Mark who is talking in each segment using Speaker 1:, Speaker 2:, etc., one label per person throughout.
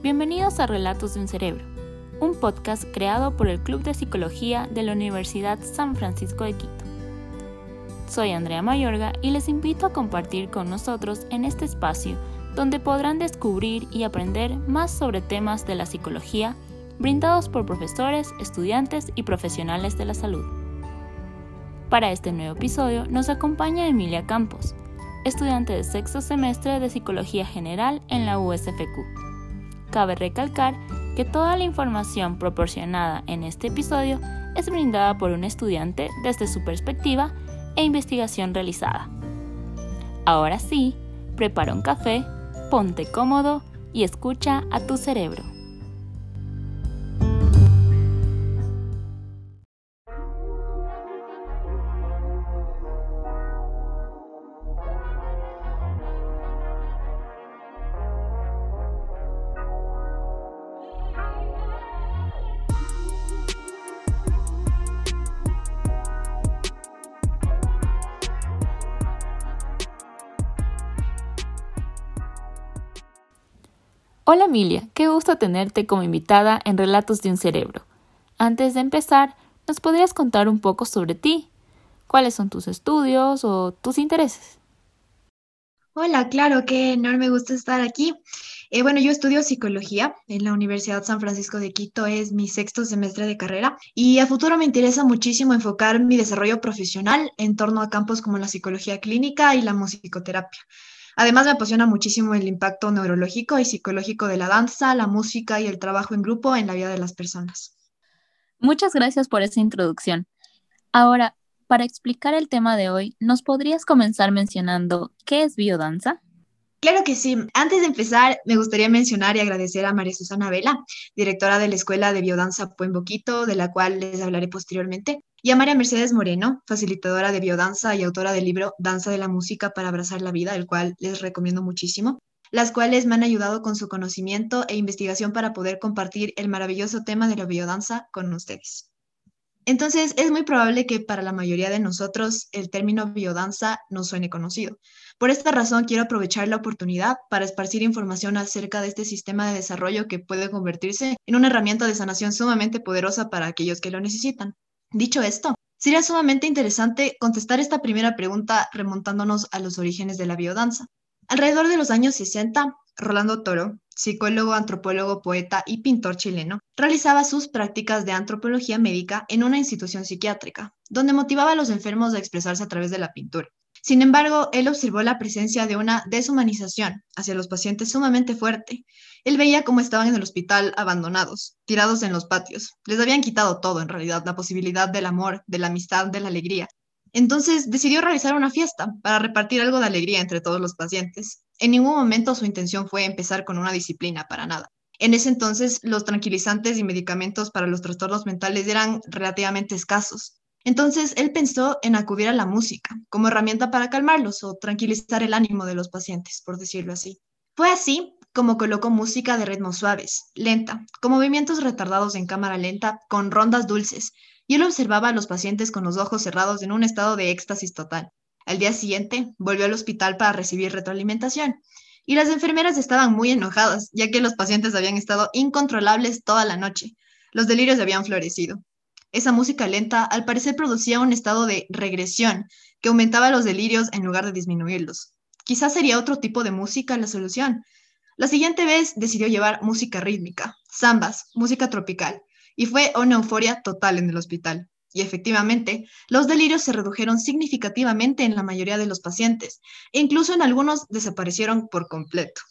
Speaker 1: Bienvenidos a Relatos de un Cerebro, un podcast creado por el Club de Psicología de la Universidad San Francisco de Quito. Soy Andrea Mayorga y les invito a compartir con nosotros en este espacio donde podrán descubrir y aprender más sobre temas de la psicología brindados por profesores, estudiantes y profesionales de la salud. Para este nuevo episodio nos acompaña Emilia Campos, estudiante de sexto semestre de Psicología General en la USFQ. Cabe recalcar que toda la información proporcionada en este episodio es brindada por un estudiante desde su perspectiva e investigación realizada. Ahora sí, prepara un café, ponte cómodo y escucha a tu cerebro. Hola Emilia, qué gusto tenerte como invitada en Relatos de un Cerebro. Antes de empezar, ¿nos podrías contar un poco sobre ti? ¿Cuáles son tus estudios o tus intereses?
Speaker 2: Hola, claro, qué enorme gusto estar aquí. Eh, bueno, yo estudio psicología en la Universidad San Francisco de Quito, es mi sexto semestre de carrera y a futuro me interesa muchísimo enfocar mi desarrollo profesional en torno a campos como la psicología clínica y la musicoterapia. Además, me apasiona muchísimo el impacto neurológico y psicológico de la danza, la música y el trabajo en grupo en la vida de las personas.
Speaker 1: Muchas gracias por esa introducción. Ahora, para explicar el tema de hoy, ¿nos podrías comenzar mencionando qué es biodanza?
Speaker 2: Claro que sí. Antes de empezar, me gustaría mencionar y agradecer a María Susana Vela, directora de la Escuela de Biodanza Puen Boquito, de la cual les hablaré posteriormente, y a María Mercedes Moreno, facilitadora de biodanza y autora del libro Danza de la Música para Abrazar la Vida, el cual les recomiendo muchísimo, las cuales me han ayudado con su conocimiento e investigación para poder compartir el maravilloso tema de la biodanza con ustedes. Entonces, es muy probable que para la mayoría de nosotros el término biodanza no suene conocido. Por esta razón, quiero aprovechar la oportunidad para esparcir información acerca de este sistema de desarrollo que puede convertirse en una herramienta de sanación sumamente poderosa para aquellos que lo necesitan. Dicho esto, sería sumamente interesante contestar esta primera pregunta remontándonos a los orígenes de la biodanza. Alrededor de los años 60, Rolando Toro, psicólogo, antropólogo, poeta y pintor chileno, realizaba sus prácticas de antropología médica en una institución psiquiátrica, donde motivaba a los enfermos a expresarse a través de la pintura. Sin embargo, él observó la presencia de una deshumanización hacia los pacientes sumamente fuerte. Él veía cómo estaban en el hospital abandonados, tirados en los patios. Les habían quitado todo, en realidad, la posibilidad del amor, de la amistad, de la alegría. Entonces decidió realizar una fiesta para repartir algo de alegría entre todos los pacientes. En ningún momento su intención fue empezar con una disciplina, para nada. En ese entonces, los tranquilizantes y medicamentos para los trastornos mentales eran relativamente escasos. Entonces, él pensó en acudir a la música como herramienta para calmarlos o tranquilizar el ánimo de los pacientes, por decirlo así. Fue así como colocó música de ritmos suaves, lenta, con movimientos retardados en cámara lenta, con rondas dulces, y él observaba a los pacientes con los ojos cerrados en un estado de éxtasis total. Al día siguiente, volvió al hospital para recibir retroalimentación. Y las enfermeras estaban muy enojadas, ya que los pacientes habían estado incontrolables toda la noche. Los delirios habían florecido. Esa música lenta al parecer producía un estado de regresión que aumentaba los delirios en lugar de disminuirlos. Quizás sería otro tipo de música la solución. La siguiente vez decidió llevar música rítmica, zambas, música tropical, y fue una euforia total en el hospital. Y efectivamente, los delirios se redujeron significativamente en la mayoría de los pacientes, e incluso en algunos desaparecieron por completo.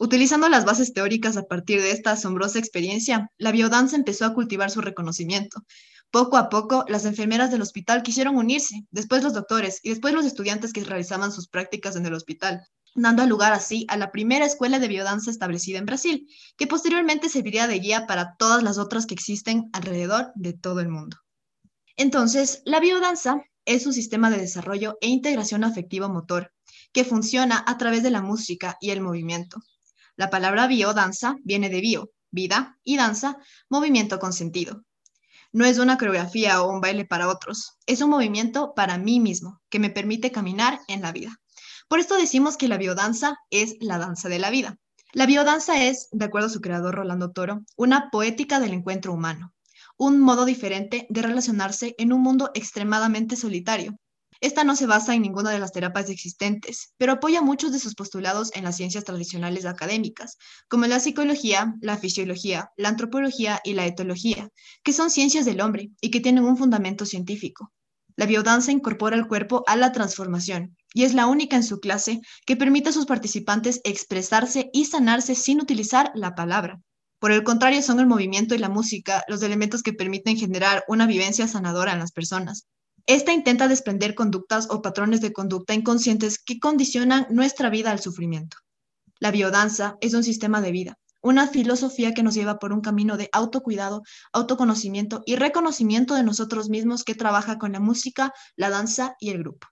Speaker 2: Utilizando las bases teóricas a partir de esta asombrosa experiencia, la biodanza empezó a cultivar su reconocimiento. Poco a poco, las enfermeras del hospital quisieron unirse, después los doctores y después los estudiantes que realizaban sus prácticas en el hospital, dando lugar así a la primera escuela de biodanza establecida en Brasil, que posteriormente serviría de guía para todas las otras que existen alrededor de todo el mundo. Entonces, la biodanza es un sistema de desarrollo e integración afectivo-motor que funciona a través de la música y el movimiento. La palabra biodanza viene de bio, vida, y danza, movimiento con sentido. No es una coreografía o un baile para otros, es un movimiento para mí mismo que me permite caminar en la vida. Por esto decimos que la biodanza es la danza de la vida. La biodanza es, de acuerdo a su creador Rolando Toro, una poética del encuentro humano, un modo diferente de relacionarse en un mundo extremadamente solitario. Esta no se basa en ninguna de las terapias existentes, pero apoya muchos de sus postulados en las ciencias tradicionales académicas, como la psicología, la fisiología, la antropología y la etología, que son ciencias del hombre y que tienen un fundamento científico. La biodanza incorpora el cuerpo a la transformación y es la única en su clase que permite a sus participantes expresarse y sanarse sin utilizar la palabra. Por el contrario, son el movimiento y la música los elementos que permiten generar una vivencia sanadora en las personas. Esta intenta desprender conductas o patrones de conducta inconscientes que condicionan nuestra vida al sufrimiento. La biodanza es un sistema de vida, una filosofía que nos lleva por un camino de autocuidado, autoconocimiento y reconocimiento de nosotros mismos que trabaja con la música, la danza y el grupo.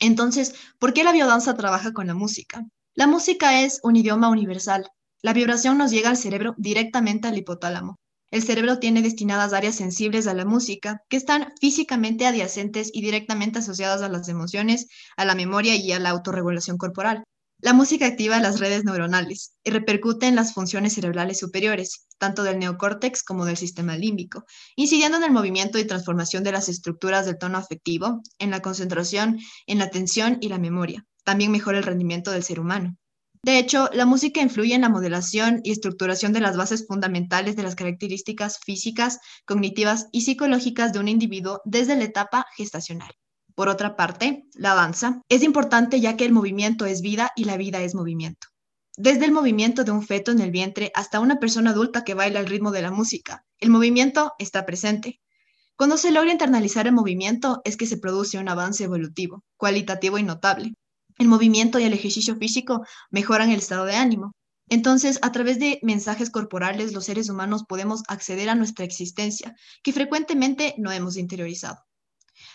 Speaker 2: Entonces, ¿por qué la biodanza trabaja con la música? La música es un idioma universal. La vibración nos llega al cerebro directamente al hipotálamo. El cerebro tiene destinadas áreas sensibles a la música que están físicamente adyacentes y directamente asociadas a las emociones, a la memoria y a la autorregulación corporal. La música activa las redes neuronales y repercute en las funciones cerebrales superiores, tanto del neocórtex como del sistema límbico, incidiendo en el movimiento y transformación de las estructuras del tono afectivo, en la concentración, en la atención y la memoria. También mejora el rendimiento del ser humano. De hecho, la música influye en la modelación y estructuración de las bases fundamentales de las características físicas, cognitivas y psicológicas de un individuo desde la etapa gestacional. Por otra parte, la danza es importante ya que el movimiento es vida y la vida es movimiento. Desde el movimiento de un feto en el vientre hasta una persona adulta que baila al ritmo de la música, el movimiento está presente. Cuando se logra internalizar el movimiento es que se produce un avance evolutivo, cualitativo y notable. El movimiento y el ejercicio físico mejoran el estado de ánimo. Entonces, a través de mensajes corporales, los seres humanos podemos acceder a nuestra existencia, que frecuentemente no hemos interiorizado.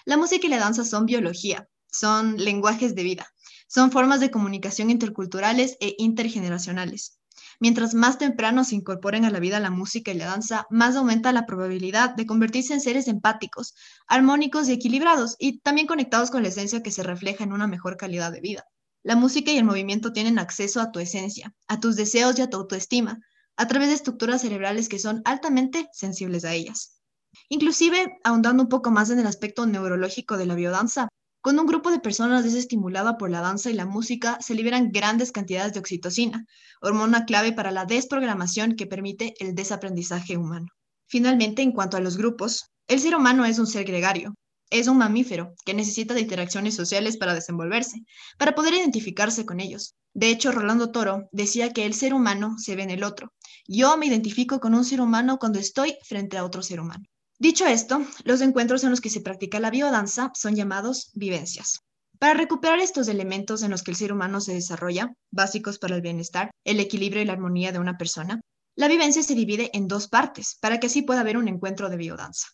Speaker 2: La música y la danza son biología, son lenguajes de vida, son formas de comunicación interculturales e intergeneracionales. Mientras más temprano se incorporen a la vida la música y la danza, más aumenta la probabilidad de convertirse en seres empáticos, armónicos y equilibrados, y también conectados con la esencia que se refleja en una mejor calidad de vida. La música y el movimiento tienen acceso a tu esencia, a tus deseos y a tu autoestima, a través de estructuras cerebrales que son altamente sensibles a ellas. Inclusive, ahondando un poco más en el aspecto neurológico de la biodanza, cuando un grupo de personas es estimulada por la danza y la música, se liberan grandes cantidades de oxitocina, hormona clave para la desprogramación que permite el desaprendizaje humano. Finalmente, en cuanto a los grupos, el ser humano es un ser gregario, es un mamífero que necesita de interacciones sociales para desenvolverse, para poder identificarse con ellos. De hecho, Rolando Toro decía que el ser humano se ve en el otro. Yo me identifico con un ser humano cuando estoy frente a otro ser humano. Dicho esto, los encuentros en los que se practica la biodanza son llamados vivencias. Para recuperar estos elementos en los que el ser humano se desarrolla, básicos para el bienestar, el equilibrio y la armonía de una persona, la vivencia se divide en dos partes para que así pueda haber un encuentro de biodanza.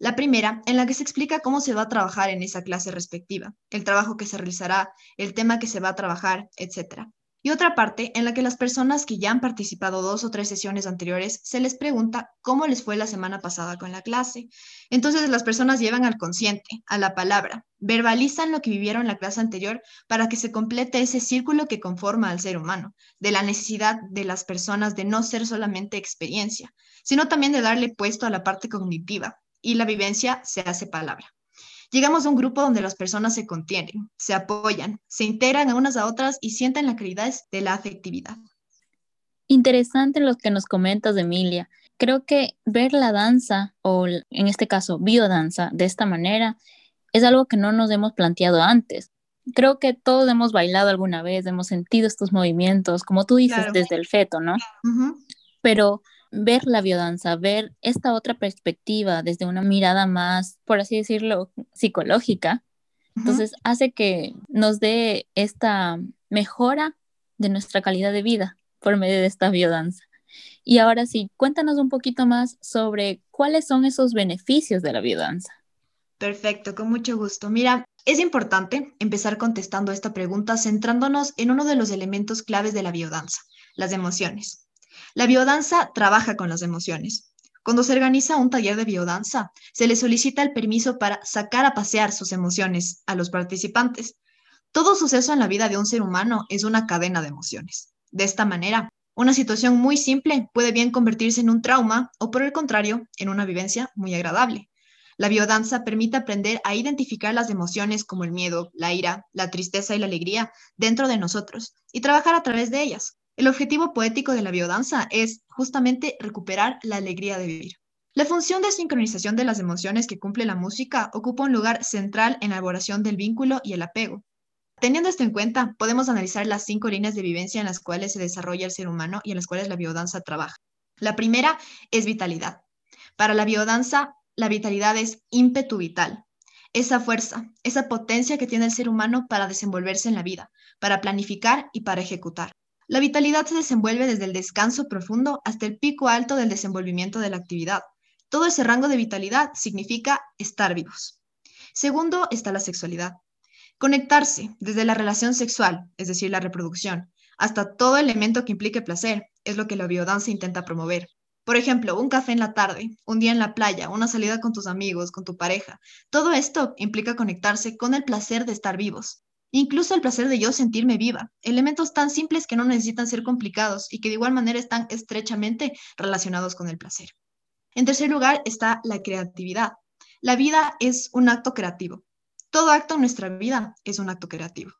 Speaker 2: La primera, en la que se explica cómo se va a trabajar en esa clase respectiva, el trabajo que se realizará, el tema que se va a trabajar, etc y otra parte en la que las personas que ya han participado dos o tres sesiones anteriores se les pregunta cómo les fue la semana pasada con la clase. Entonces las personas llevan al consciente, a la palabra, verbalizan lo que vivieron en la clase anterior para que se complete ese círculo que conforma al ser humano, de la necesidad de las personas de no ser solamente experiencia, sino también de darle puesto a la parte cognitiva, y la vivencia se hace palabra. Llegamos a un grupo donde las personas se contienen, se apoyan, se integran a unas a otras y sienten la calidad de la afectividad.
Speaker 1: Interesante lo que nos comentas, Emilia. Creo que ver la danza, o en este caso biodanza, de esta manera, es algo que no nos hemos planteado antes. Creo que todos hemos bailado alguna vez, hemos sentido estos movimientos, como tú dices, desde el feto, ¿no? Pero ver la biodanza, ver esta otra perspectiva desde una mirada más, por así decirlo, psicológica, entonces hace que nos dé esta mejora de nuestra calidad de vida por medio de esta biodanza. Y ahora sí, cuéntanos un poquito más sobre cuáles son esos beneficios de la biodanza.
Speaker 2: Perfecto, con mucho gusto. Mira, es importante empezar contestando esta pregunta centrándonos en uno de los elementos claves de la biodanza, las emociones. La biodanza trabaja con las emociones. Cuando se organiza un taller de biodanza, se le solicita el permiso para sacar a pasear sus emociones a los participantes. Todo suceso en la vida de un ser humano es una cadena de emociones. De esta manera, Una situación muy simple puede bien convertirse en un trauma o por el contrario, en una vivencia muy agradable. La biodanza permite aprender a identificar las emociones como el miedo, la ira, la tristeza y la alegría dentro de nosotros y trabajar a través de ellas. El objetivo poético de la biodanza es justamente recuperar la alegría de vivir. La función de sincronización de las emociones que cumple la música ocupa un lugar central en la elaboración del vínculo y el apego. Teniendo esto en cuenta, podemos analizar las cinco líneas de vivencia en las cuales se desarrolla el ser humano y en las cuales la biodanza trabaja. La primera es vitalidad. Para la biodanza, la vitalidad es ímpetu vital, esa fuerza, esa potencia que tiene el ser humano para desenvolverse en la vida, para planificar y para ejecutar. La vitalidad se desenvuelve desde el descanso profundo hasta el pico alto del desenvolvimiento de la actividad. Todo ese rango de vitalidad significa estar vivos. Segundo está la sexualidad. Conectarse desde la relación sexual, es decir, la reproducción, hasta todo elemento que implique placer, es lo que la biodanza intenta promover. Por ejemplo, un café en la tarde, un día en la playa, una salida con tus amigos, con tu pareja. Todo esto implica conectarse con el placer de estar vivos. Incluso el placer de yo sentirme viva. Elementos tan simples que no necesitan ser complicados y que de igual manera están estrechamente relacionados con el placer. En tercer lugar está la creatividad. La vida es un acto creativo. Todo acto en nuestra vida es un acto creativo.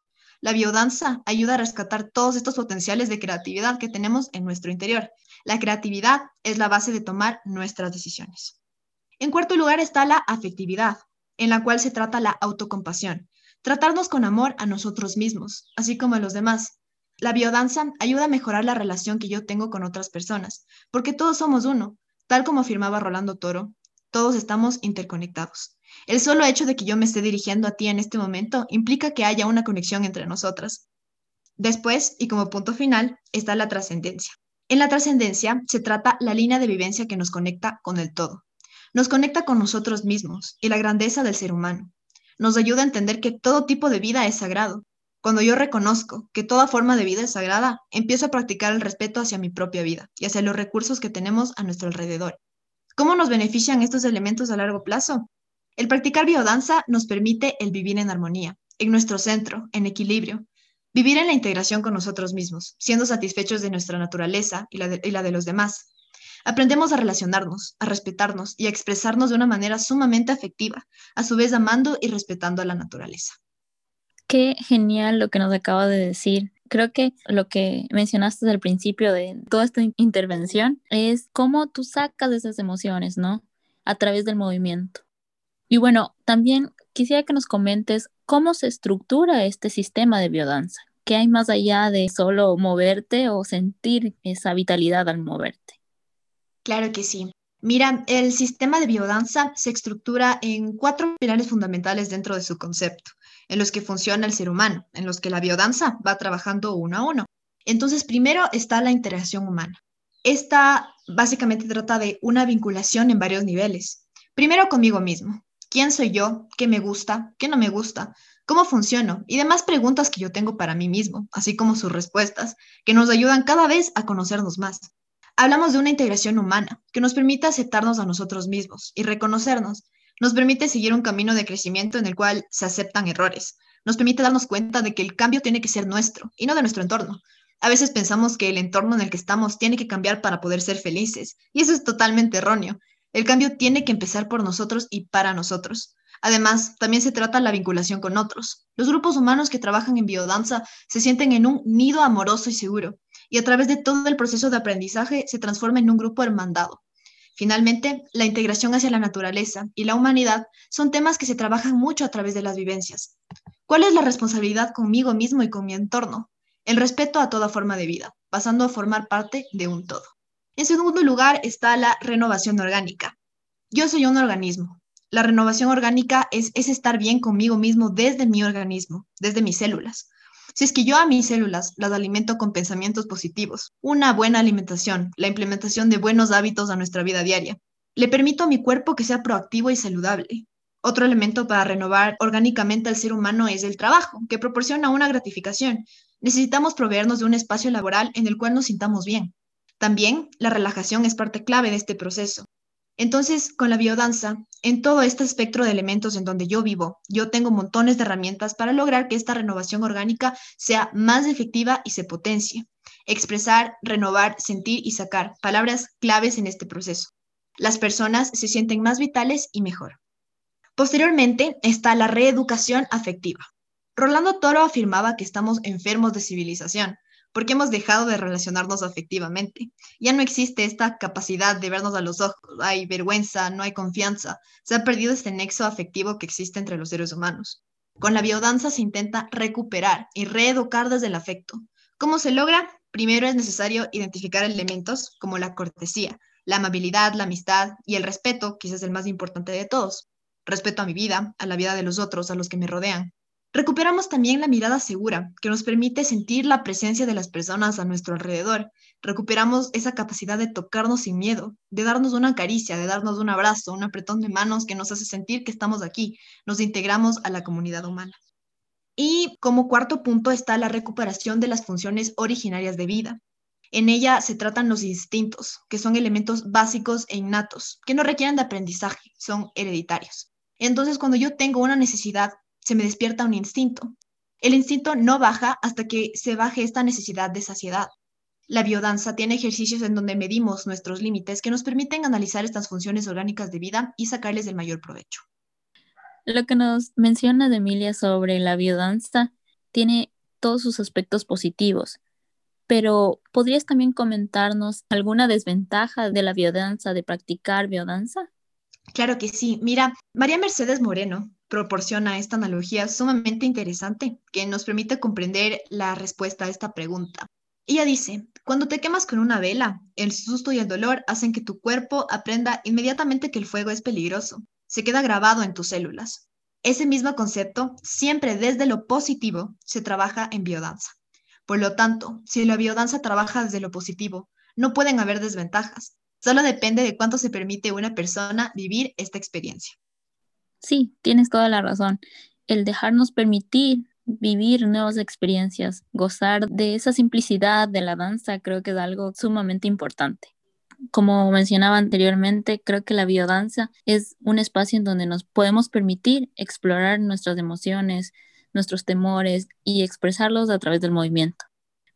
Speaker 2: La biodanza ayuda a rescatar todos estos potenciales de creatividad que tenemos en nuestro interior. La creatividad es la base de tomar nuestras decisiones. En cuarto lugar está la afectividad, en la cual se trata la autocompasión, tratarnos con amor a nosotros mismos, así como a los demás. La biodanza ayuda a mejorar la relación que yo tengo con otras personas, porque todos somos uno, Tal como afirmaba Rolando Toro, todos estamos interconectados. El solo hecho de que yo me esté dirigiendo a ti en este momento implica que haya una conexión entre nosotras. Después, y como punto final, está la trascendencia. En la trascendencia se trata la línea de vivencia que nos conecta con el todo. Nos conecta con nosotros mismos y la grandeza del ser humano. Nos ayuda a entender que todo tipo de vida es sagrado cuando yo reconozco que toda forma de vida es sagrada, empiezo a practicar el respeto hacia mi propia vida y hacia los recursos que tenemos a nuestro alrededor. ¿Cómo nos benefician estos elementos a largo plazo? El practicar biodanza nos permite el vivir en armonía, en nuestro centro, en equilibrio, vivir en la integración con nosotros mismos, siendo satisfechos de nuestra naturaleza y la de, y la de los demás. Aprendemos a relacionarnos, a respetarnos y a expresarnos de una manera sumamente afectiva, a su vez amando y respetando a la naturaleza.
Speaker 1: Qué genial lo que nos acaba de decir. Creo que lo que mencionaste al principio de toda esta intervención es cómo tú sacas esas emociones, ¿no? A través del movimiento. Y bueno, también quisiera que nos comentes cómo se estructura este sistema de biodanza. ¿Qué hay más allá de solo moverte o sentir esa vitalidad al moverte?
Speaker 2: Claro que sí. Mira, el sistema de biodanza se estructura en cuatro pilares fundamentales dentro de su concepto en los que funciona el ser humano, en los que la biodanza va trabajando uno a uno. Entonces, primero está la interacción humana. Esta básicamente trata de una vinculación en varios niveles. Primero conmigo mismo. ¿Quién soy yo? ¿Qué me gusta? ¿Qué no me gusta? ¿Cómo funciono? Y demás preguntas que yo tengo para mí mismo, así como sus respuestas, que nos ayudan cada vez a conocernos más. Hablamos de una integración humana que nos permite aceptarnos a nosotros mismos y reconocernos nos permite seguir un camino de crecimiento en el cual se aceptan errores. Nos permite darnos cuenta de que el cambio tiene que ser nuestro y no de nuestro entorno. A veces pensamos que el entorno en el que estamos tiene que cambiar para poder ser felices, y eso es totalmente erróneo. El cambio tiene que empezar por nosotros y para nosotros. Además, también se trata la vinculación con otros. Los grupos humanos que trabajan en biodanza se sienten en un nido amoroso y seguro, y a través de todo el proceso de aprendizaje se transforma en un grupo hermandado. Finalmente, la integración hacia la naturaleza y la humanidad son temas que se trabajan mucho a través de las vivencias. ¿Cuál es la responsabilidad conmigo mismo y con mi entorno? El respeto a toda forma de vida, pasando a formar parte de un todo. En segundo lugar está la renovación orgánica. Yo soy un organismo. La renovación orgánica es, es estar bien conmigo mismo desde mi organismo, desde mis células. Si es que yo a mis células las alimento con pensamientos positivos, una buena alimentación, la implementación de buenos hábitos a nuestra vida diaria, le permito a mi cuerpo que sea proactivo y saludable. Otro elemento para renovar orgánicamente al ser humano es el trabajo, que proporciona una gratificación. Necesitamos proveernos de un espacio laboral en el cual nos sintamos bien. También la relajación es parte clave de este proceso. Entonces, con la biodanza, en todo este espectro de elementos en donde yo vivo, yo tengo montones de herramientas para lograr que esta renovación orgánica sea más efectiva y se potencie. Expresar, renovar, sentir y sacar, palabras claves en este proceso. Las personas se sienten más vitales y mejor. Posteriormente está la reeducación afectiva. Rolando Toro afirmaba que estamos enfermos de civilización, porque hemos dejado de relacionarnos afectivamente. Ya no existe esta capacidad de vernos a los ojos, hay vergüenza, no hay confianza, se ha perdido este nexo afectivo que existe entre los seres humanos. Con la biodanza se intenta recuperar y reeducar desde el afecto. ¿Cómo se logra? Primero es necesario identificar elementos como la cortesía, la amabilidad, la amistad y el respeto, quizás el más importante de todos. Respeto a mi vida, a la vida de los otros, a los que me rodean. Recuperamos también la mirada segura, que nos permite sentir la presencia de las personas a nuestro alrededor. Recuperamos esa capacidad de tocarnos sin miedo, de darnos una caricia, de darnos un abrazo, un apretón de manos que nos hace sentir que estamos aquí, nos integramos a la comunidad humana. Y como cuarto punto está la recuperación de las funciones originarias de vida. En ella se tratan los instintos, que son elementos básicos e innatos, que no requieren de aprendizaje, son hereditarios. Entonces, cuando yo tengo una necesidad se me despierta un instinto. El instinto no baja hasta que se baje esta necesidad de saciedad. La biodanza tiene ejercicios en donde medimos nuestros límites que nos permiten analizar estas funciones orgánicas de vida y sacarles el mayor provecho.
Speaker 1: Lo que nos menciona Emilia sobre la biodanza tiene todos sus aspectos positivos, pero ¿podrías también comentarnos alguna desventaja de la biodanza, de practicar biodanza?
Speaker 2: Claro que sí. Mira, María Mercedes Moreno proporciona esta analogía sumamente interesante que nos permite comprender la respuesta a esta pregunta. Ella dice, cuando te quemas con una vela, el susto y el dolor hacen que tu cuerpo aprenda inmediatamente que el fuego es peligroso. Se queda grabado en tus células. Ese mismo concepto, siempre desde lo positivo, se trabaja en biodanza. Por lo tanto, si la biodanza trabaja desde lo positivo, no pueden haber desventajas. Solo depende de cuánto se permite una persona vivir esta experiencia.
Speaker 1: Sí, tienes toda la razón. El dejarnos permitir vivir nuevas experiencias, gozar de esa simplicidad de la danza, creo que es algo sumamente importante. Como mencionaba anteriormente, creo que la biodanza es un espacio en donde nos podemos permitir explorar nuestras emociones, nuestros temores y expresarlos a través del movimiento.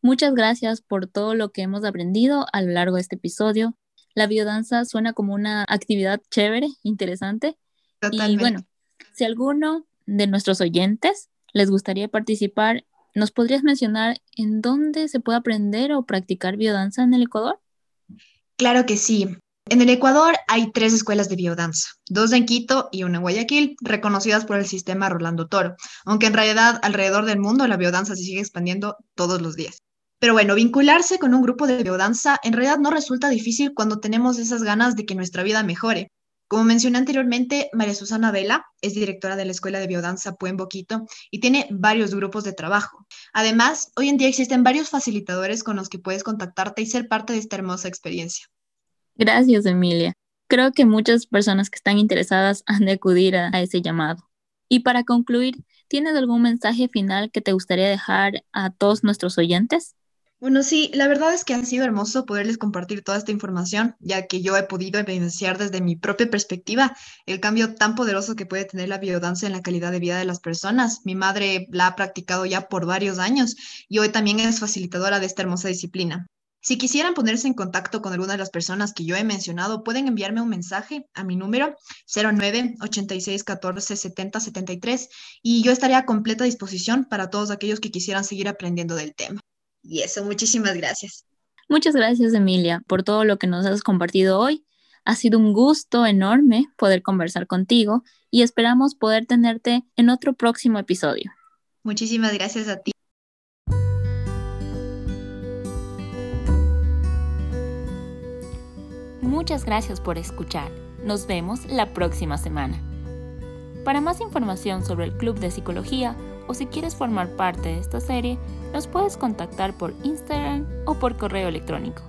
Speaker 1: Muchas gracias por todo lo que hemos aprendido a lo largo de este episodio. La biodanza suena como una actividad chévere, interesante, y bueno, si alguno de nuestros oyentes les gustaría participar, ¿nos podrías mencionar en dónde se puede aprender o practicar biodanza en el Ecuador?
Speaker 2: Claro que sí. En el Ecuador hay tres escuelas de biodanza, dos en Quito y una en Guayaquil, reconocidas por el sistema Rolando Toro, aunque en realidad alrededor del mundo la biodanza se sigue expandiendo todos los días. Pero bueno, vincularse con un grupo de biodanza en realidad no resulta difícil cuando tenemos esas ganas de que nuestra vida mejore. Como mencioné anteriormente, María Susana Vela es directora de la Escuela de Biodanza Puen Boquito y tiene varios grupos de trabajo. Además, hoy en día existen varios facilitadores con los que puedes contactarte y ser parte de esta hermosa experiencia.
Speaker 1: Gracias, Emilia. Creo que muchas personas que están interesadas han de acudir a, a ese llamado. Y para concluir, ¿tienes algún mensaje final que te gustaría dejar a todos nuestros oyentes?
Speaker 2: Bueno, sí, la verdad es que ha sido hermoso poderles compartir toda esta información, ya que yo he podido evidenciar desde mi propia perspectiva el cambio tan poderoso que puede tener la biodanza en la calidad de vida de las personas. Mi madre la ha practicado ya por varios años y hoy también es facilitadora de esta hermosa disciplina. Si quisieran ponerse en contacto con alguna de las personas que yo he mencionado, pueden enviarme un mensaje a mi número 09 86 14 70 73 y yo estaré a completa disposición para todos aquellos que quisieran seguir aprendiendo del tema. Y eso, muchísimas gracias.
Speaker 1: Muchas gracias, Emilia, por todo lo que nos has compartido hoy. Ha sido un gusto enorme poder conversar contigo y esperamos poder tenerte en otro próximo episodio.
Speaker 2: Muchísimas gracias a ti.
Speaker 1: Muchas gracias por escuchar. Nos vemos la próxima semana. Para más información sobre el Club de Psicología o si quieres formar parte de esta serie, nos puedes contactar por Instagram o por correo electrónico.